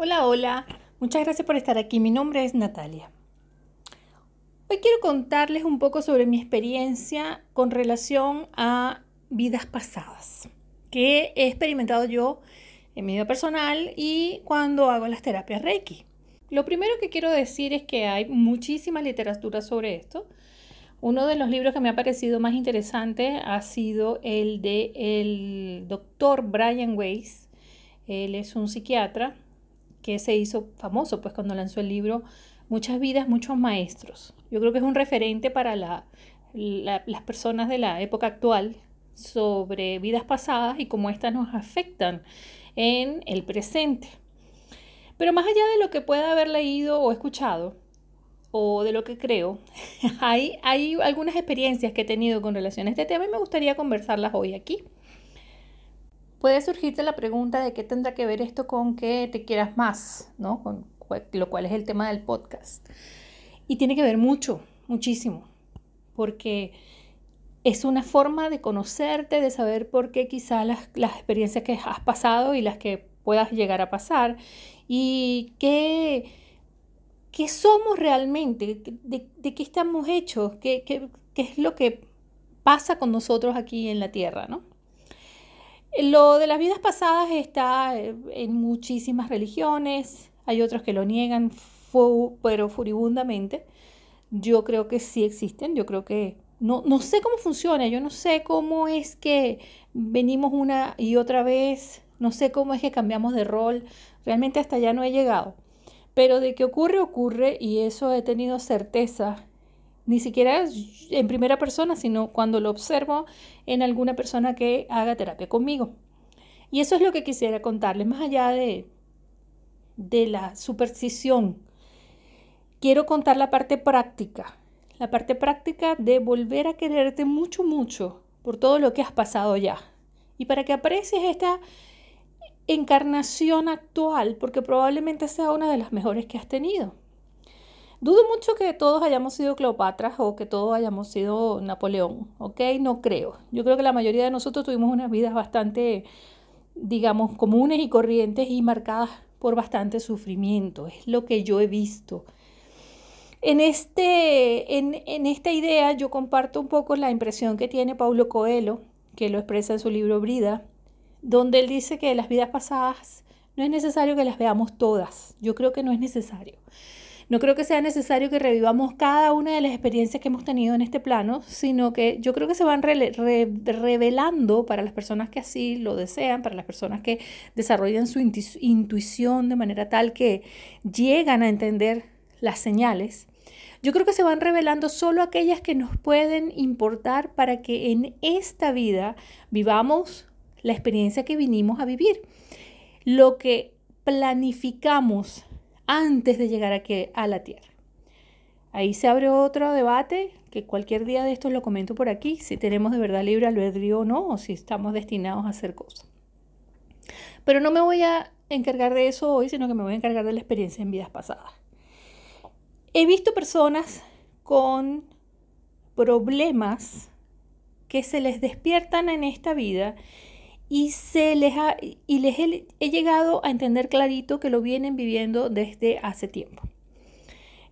Hola, hola. Muchas gracias por estar aquí. Mi nombre es Natalia. Hoy quiero contarles un poco sobre mi experiencia con relación a vidas pasadas que he experimentado yo en mi vida personal y cuando hago las terapias Reiki. Lo primero que quiero decir es que hay muchísima literatura sobre esto. Uno de los libros que me ha parecido más interesante ha sido el de el doctor Brian Weiss. Él es un psiquiatra que se hizo famoso pues cuando lanzó el libro Muchas vidas, muchos maestros. Yo creo que es un referente para las personas de la época actual sobre vidas pasadas y cómo éstas nos afectan en el presente. Pero más allá de lo que pueda haber leído o escuchado, o de lo que creo, hay, hay algunas experiencias que he tenido con relación a este tema y me gustaría conversarlas hoy aquí. Puede surgirte la pregunta de qué tendrá que ver esto con que te quieras más, ¿no? Con lo cual es el tema del podcast. Y tiene que ver mucho, muchísimo, porque es una forma de conocerte, de saber por qué quizás las, las experiencias que has pasado y las que puedas llegar a pasar y qué, qué somos realmente, de, de qué estamos hechos, qué, qué, qué es lo que pasa con nosotros aquí en la tierra, ¿no? Lo de las vidas pasadas está eh, en muchísimas religiones, hay otros que lo niegan, pero furibundamente. Yo creo que sí existen, yo creo que no, no sé cómo funciona, yo no sé cómo es que venimos una y otra vez, no sé cómo es que cambiamos de rol, realmente hasta allá no he llegado. Pero de que ocurre, ocurre y eso he tenido certeza ni siquiera en primera persona, sino cuando lo observo en alguna persona que haga terapia conmigo. Y eso es lo que quisiera contarles, más allá de, de la superstición. Quiero contar la parte práctica, la parte práctica de volver a quererte mucho, mucho por todo lo que has pasado ya. Y para que aprecies esta encarnación actual, porque probablemente sea una de las mejores que has tenido. Dudo mucho que todos hayamos sido Cleopatra o que todos hayamos sido Napoleón, ¿ok? No creo. Yo creo que la mayoría de nosotros tuvimos unas vidas bastante, digamos, comunes y corrientes y marcadas por bastante sufrimiento. Es lo que yo he visto. En, este, en, en esta idea yo comparto un poco la impresión que tiene Paulo Coelho, que lo expresa en su libro Brida, donde él dice que las vidas pasadas no es necesario que las veamos todas. Yo creo que no es necesario. No creo que sea necesario que revivamos cada una de las experiencias que hemos tenido en este plano, sino que yo creo que se van revelando para las personas que así lo desean, para las personas que desarrollan su intuición de manera tal que llegan a entender las señales. Yo creo que se van revelando solo aquellas que nos pueden importar para que en esta vida vivamos la experiencia que vinimos a vivir. Lo que planificamos antes de llegar aquí a la Tierra. Ahí se abre otro debate que cualquier día de estos lo comento por aquí, si tenemos de verdad libre albedrío o no, o si estamos destinados a hacer cosas. Pero no me voy a encargar de eso hoy, sino que me voy a encargar de la experiencia en vidas pasadas. He visto personas con problemas que se les despiertan en esta vida y, se les, y les he, llegado a entender clarito que lo vienen viviendo desde hace tiempo.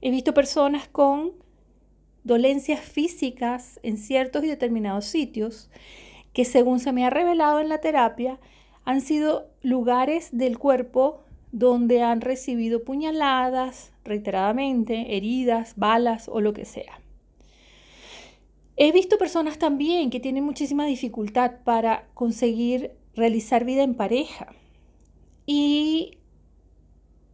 He visto personas con dolencias físicas en ciertos y determinados sitios que según se me ha revelado en la terapia han sido lugares del cuerpo donde han recibido puñaladas reiteradamente, heridas, balas o lo que sea. He visto personas también que tienen muchísima dificultad para conseguir realizar vida en pareja. Y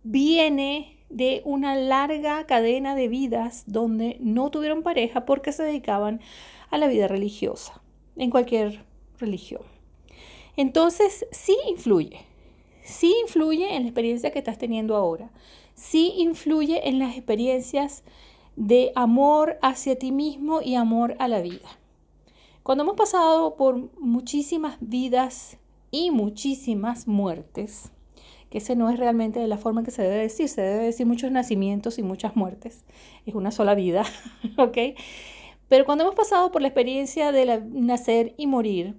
viene de una larga cadena de vidas donde no tuvieron pareja porque se dedicaban a la vida religiosa, en cualquier religión. Entonces, sí influye, sí influye en la experiencia que estás teniendo ahora, sí influye en las experiencias de amor hacia ti mismo y amor a la vida. Cuando hemos pasado por muchísimas vidas y muchísimas muertes, que ese no es realmente de la forma que se debe decir, se debe decir muchos nacimientos y muchas muertes, es una sola vida, ¿ok? Pero cuando hemos pasado por la experiencia de nacer y morir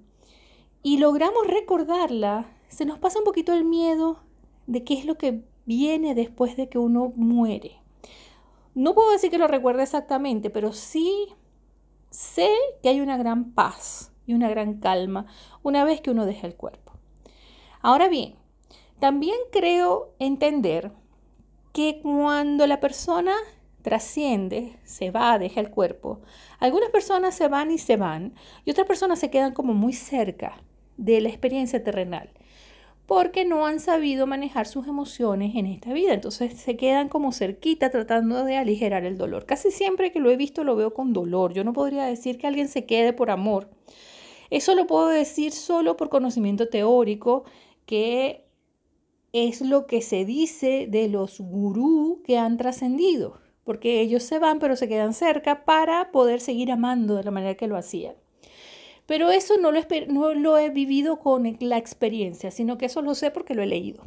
y logramos recordarla, se nos pasa un poquito el miedo de qué es lo que viene después de que uno muere. No puedo decir que lo recuerde exactamente, pero sí sé que hay una gran paz y una gran calma una vez que uno deja el cuerpo. Ahora bien, también creo entender que cuando la persona trasciende, se va, deja el cuerpo, algunas personas se van y se van y otras personas se quedan como muy cerca de la experiencia terrenal porque no han sabido manejar sus emociones en esta vida. Entonces se quedan como cerquita tratando de aligerar el dolor. Casi siempre que lo he visto lo veo con dolor. Yo no podría decir que alguien se quede por amor. Eso lo puedo decir solo por conocimiento teórico, que es lo que se dice de los gurú que han trascendido, porque ellos se van pero se quedan cerca para poder seguir amando de la manera que lo hacían. Pero eso no lo, no lo he vivido con la experiencia, sino que eso lo sé porque lo he leído.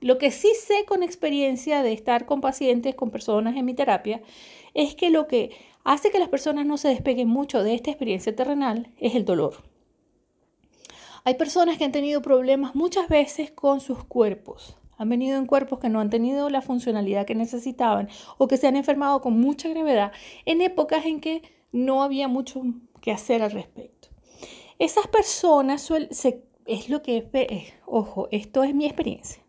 Lo que sí sé con experiencia de estar con pacientes, con personas en mi terapia, es que lo que hace que las personas no se despeguen mucho de esta experiencia terrenal es el dolor. Hay personas que han tenido problemas muchas veces con sus cuerpos. Han venido en cuerpos que no han tenido la funcionalidad que necesitaban o que se han enfermado con mucha gravedad en épocas en que no había mucho que hacer al respecto. Esas personas es lo que, eh, ojo, esto es mi experiencia.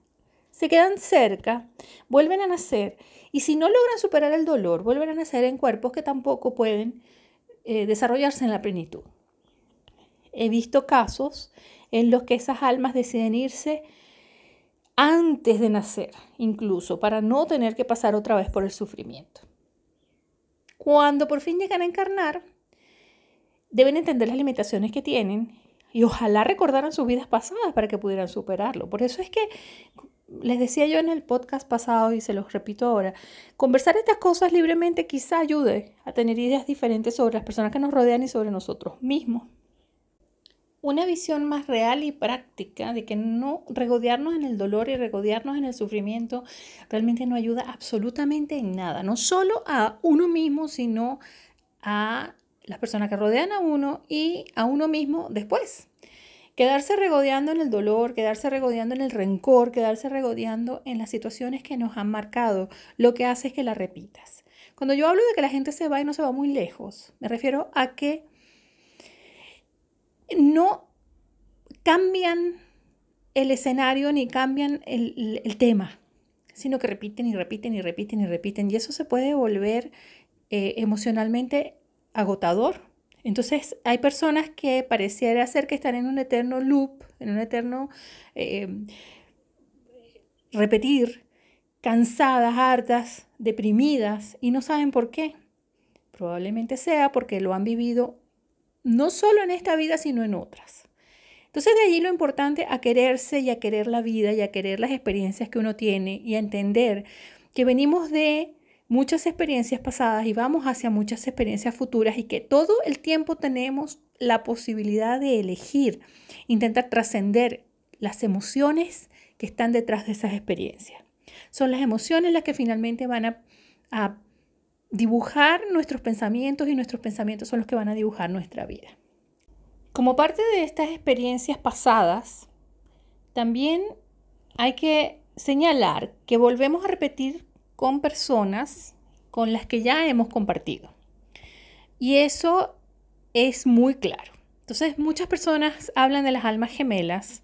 Se quedan cerca, vuelven a nacer y si no logran superar el dolor, vuelven a nacer en cuerpos que tampoco pueden eh, desarrollarse en la plenitud. He visto casos en los que esas almas deciden irse antes de nacer, incluso para no tener que pasar otra vez por el sufrimiento. Cuando por fin llegan a encarnar, deben entender las limitaciones que tienen y ojalá recordaran sus vidas pasadas para que pudieran superarlo. Por eso es que les decía yo en el podcast pasado y se los repito ahora, conversar estas cosas libremente quizá ayude a tener ideas diferentes sobre las personas que nos rodean y sobre nosotros mismos. Una visión más real y práctica de que no regodearnos en el dolor y regodearnos en el sufrimiento realmente no ayuda absolutamente en nada, no solo a uno mismo, sino a las personas que rodean a uno y a uno mismo después. Quedarse regodeando en el dolor, quedarse regodeando en el rencor, quedarse regodeando en las situaciones que nos han marcado, lo que hace es que la repitas. Cuando yo hablo de que la gente se va y no se va muy lejos, me refiero a que no cambian el escenario ni cambian el, tema, sino que repiten y repiten y repiten y repiten. Y eso se puede volver eh, emocionalmente agotador. Entonces hay personas que pareciera ser que están en un eterno loop, en un eterno eh, repetir, cansadas, hartas, deprimidas y no saben por qué. Probablemente sea porque lo han vivido no solo en esta vida, sino en otras. Entonces de allí lo importante a quererse y a querer la vida y a querer las experiencias que uno tiene y a entender que venimos de muchas experiencias pasadas y vamos hacia muchas experiencias futuras y que todo el tiempo tenemos la posibilidad de elegir, intentar trascender las emociones que están detrás de esas experiencias. Son las emociones las que finalmente van a, a dibujar nuestros pensamientos y nuestros pensamientos son los que van a dibujar nuestra vida. Como parte de estas experiencias pasadas, también hay que señalar que volvemos a repetir con personas con las que ya hemos compartido. Y eso es muy claro. Entonces, muchas personas hablan de las almas gemelas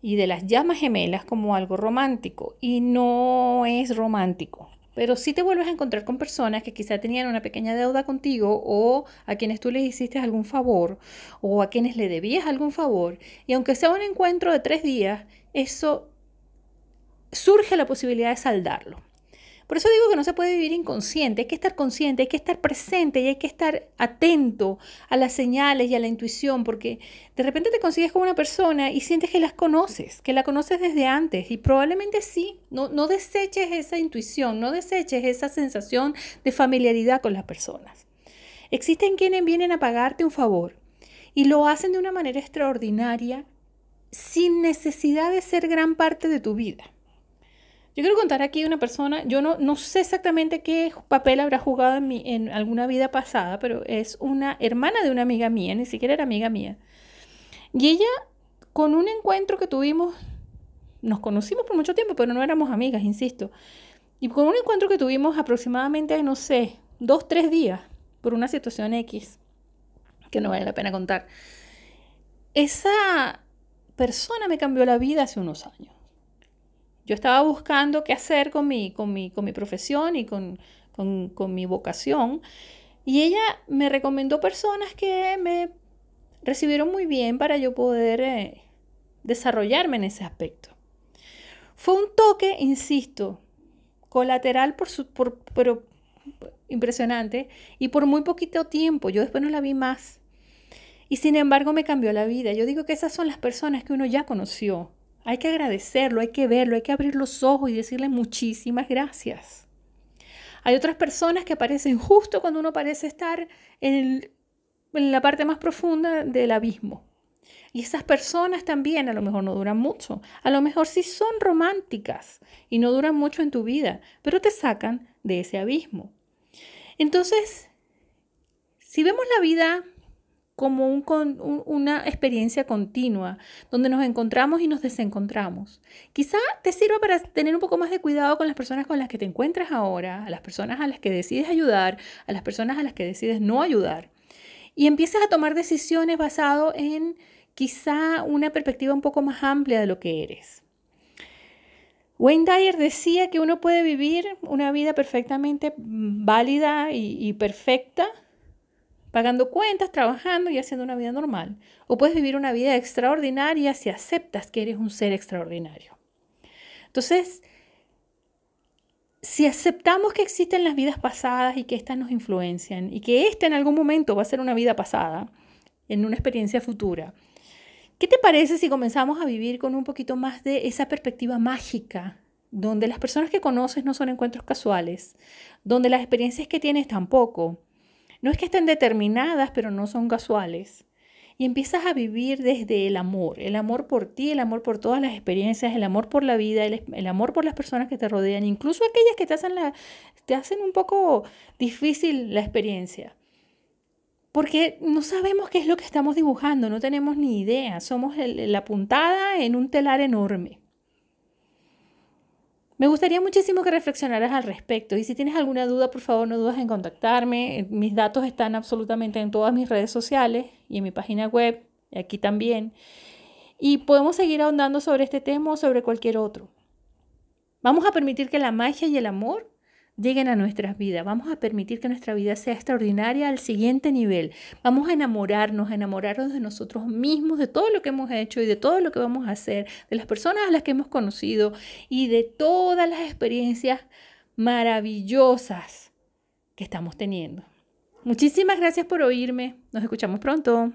y de las llamas gemelas como algo romántico y no es romántico. Pero sí te vuelves a encontrar con personas que quizá tenían una pequeña deuda contigo o a quienes tú les hiciste algún favor o a quienes le debías algún favor. Y aunque sea un encuentro de tres días, eso surge la posibilidad de saldarlo. Por eso digo que no se puede vivir inconsciente, hay que estar consciente, hay que estar presente y hay que estar atento a las señales y a la intuición, porque de repente te consigues con una persona y sientes que las conoces, que la conoces desde antes y probablemente sí, no, no deseches esa intuición, no deseches esa sensación de familiaridad con las personas. Existen quienes vienen a pagarte un favor y lo hacen de una manera extraordinaria sin necesidad de ser gran parte de tu vida. Yo quiero contar aquí una persona, yo no, no sé exactamente qué papel habrá jugado en, mi, en alguna vida pasada, pero es una hermana de una amiga mía, ni siquiera era amiga mía. Y ella, con un encuentro que tuvimos nos conocimos por mucho tiempo, pero no éramos amigas, insisto. Y con un encuentro que tuvimos aproximadamente, no sé, dos, tres días, por una situación X, que no vale la pena contar, esa persona me cambió la vida hace unos años. Yo estaba buscando qué hacer con mi, con mi, con mi profesión y con, con mi vocación. Y ella me recomendó personas que me recibieron muy bien para yo poder eh, desarrollarme en ese aspecto. Fue un toque, insisto, colateral, por su, por, pero impresionante, y por muy poquito tiempo. Yo después no la vi más. Y sin embargo me cambió la vida. Yo digo que esas son las personas que uno ya conoció. Hay que agradecerlo, hay que verlo, hay que abrir los ojos y decirle muchísimas gracias. Hay otras personas que aparecen justo cuando uno parece estar en, en la parte más profunda del abismo. Y esas personas también a lo mejor no duran mucho. A lo mejor sí son románticas y no duran mucho en tu vida, pero te sacan de ese abismo. Entonces, si vemos la vida como una experiencia continua, donde nos encontramos y nos desencontramos. Quizá te sirva para tener un poco más de cuidado con las personas con las que te encuentras ahora, a las personas a las que decides ayudar, a las personas a las que decides no ayudar. Y empiezas a tomar decisiones basado en quizá una perspectiva un poco más amplia de lo que eres. Wayne Dyer decía que uno puede vivir una vida perfectamente válida y perfecta pagando cuentas, trabajando y haciendo una vida normal. O puedes vivir una vida extraordinaria si aceptas que eres un ser extraordinario. Entonces, si aceptamos que existen las vidas pasadas y que éstas nos influencian y que esta en algún momento va a ser una vida pasada, en una experiencia futura, ¿qué te parece si comenzamos a vivir con un poquito más de esa perspectiva mágica, donde las personas que conoces no son encuentros casuales, donde las experiencias que tienes tampoco, no es que estén determinadas, pero no son casuales. Y empiezas a vivir desde el amor, el amor por ti, el amor por todas las experiencias, el amor por la vida, el, amor por las personas que te rodean, incluso aquellas que te hacen, te hacen un poco difícil la experiencia. Porque no sabemos qué es lo que estamos dibujando, no tenemos ni idea, somos la puntada en un telar enorme. Me gustaría muchísimo que reflexionaras al respecto y si tienes alguna duda, por favor no dudes en contactarme. Mis datos están absolutamente en todas mis redes sociales y en mi página web, y aquí también. Y podemos seguir ahondando sobre este tema o sobre cualquier otro. Vamos a permitir que la magia y el amor lleguen a nuestras vidas. Vamos a permitir que nuestra vida sea extraordinaria al siguiente nivel. Vamos a enamorarnos, a enamorarnos de nosotros mismos, de todo lo que hemos hecho y de todo lo que vamos a hacer, de las personas a las que hemos conocido y de todas las experiencias maravillosas que estamos teniendo. Muchísimas gracias por oírme. Nos escuchamos pronto.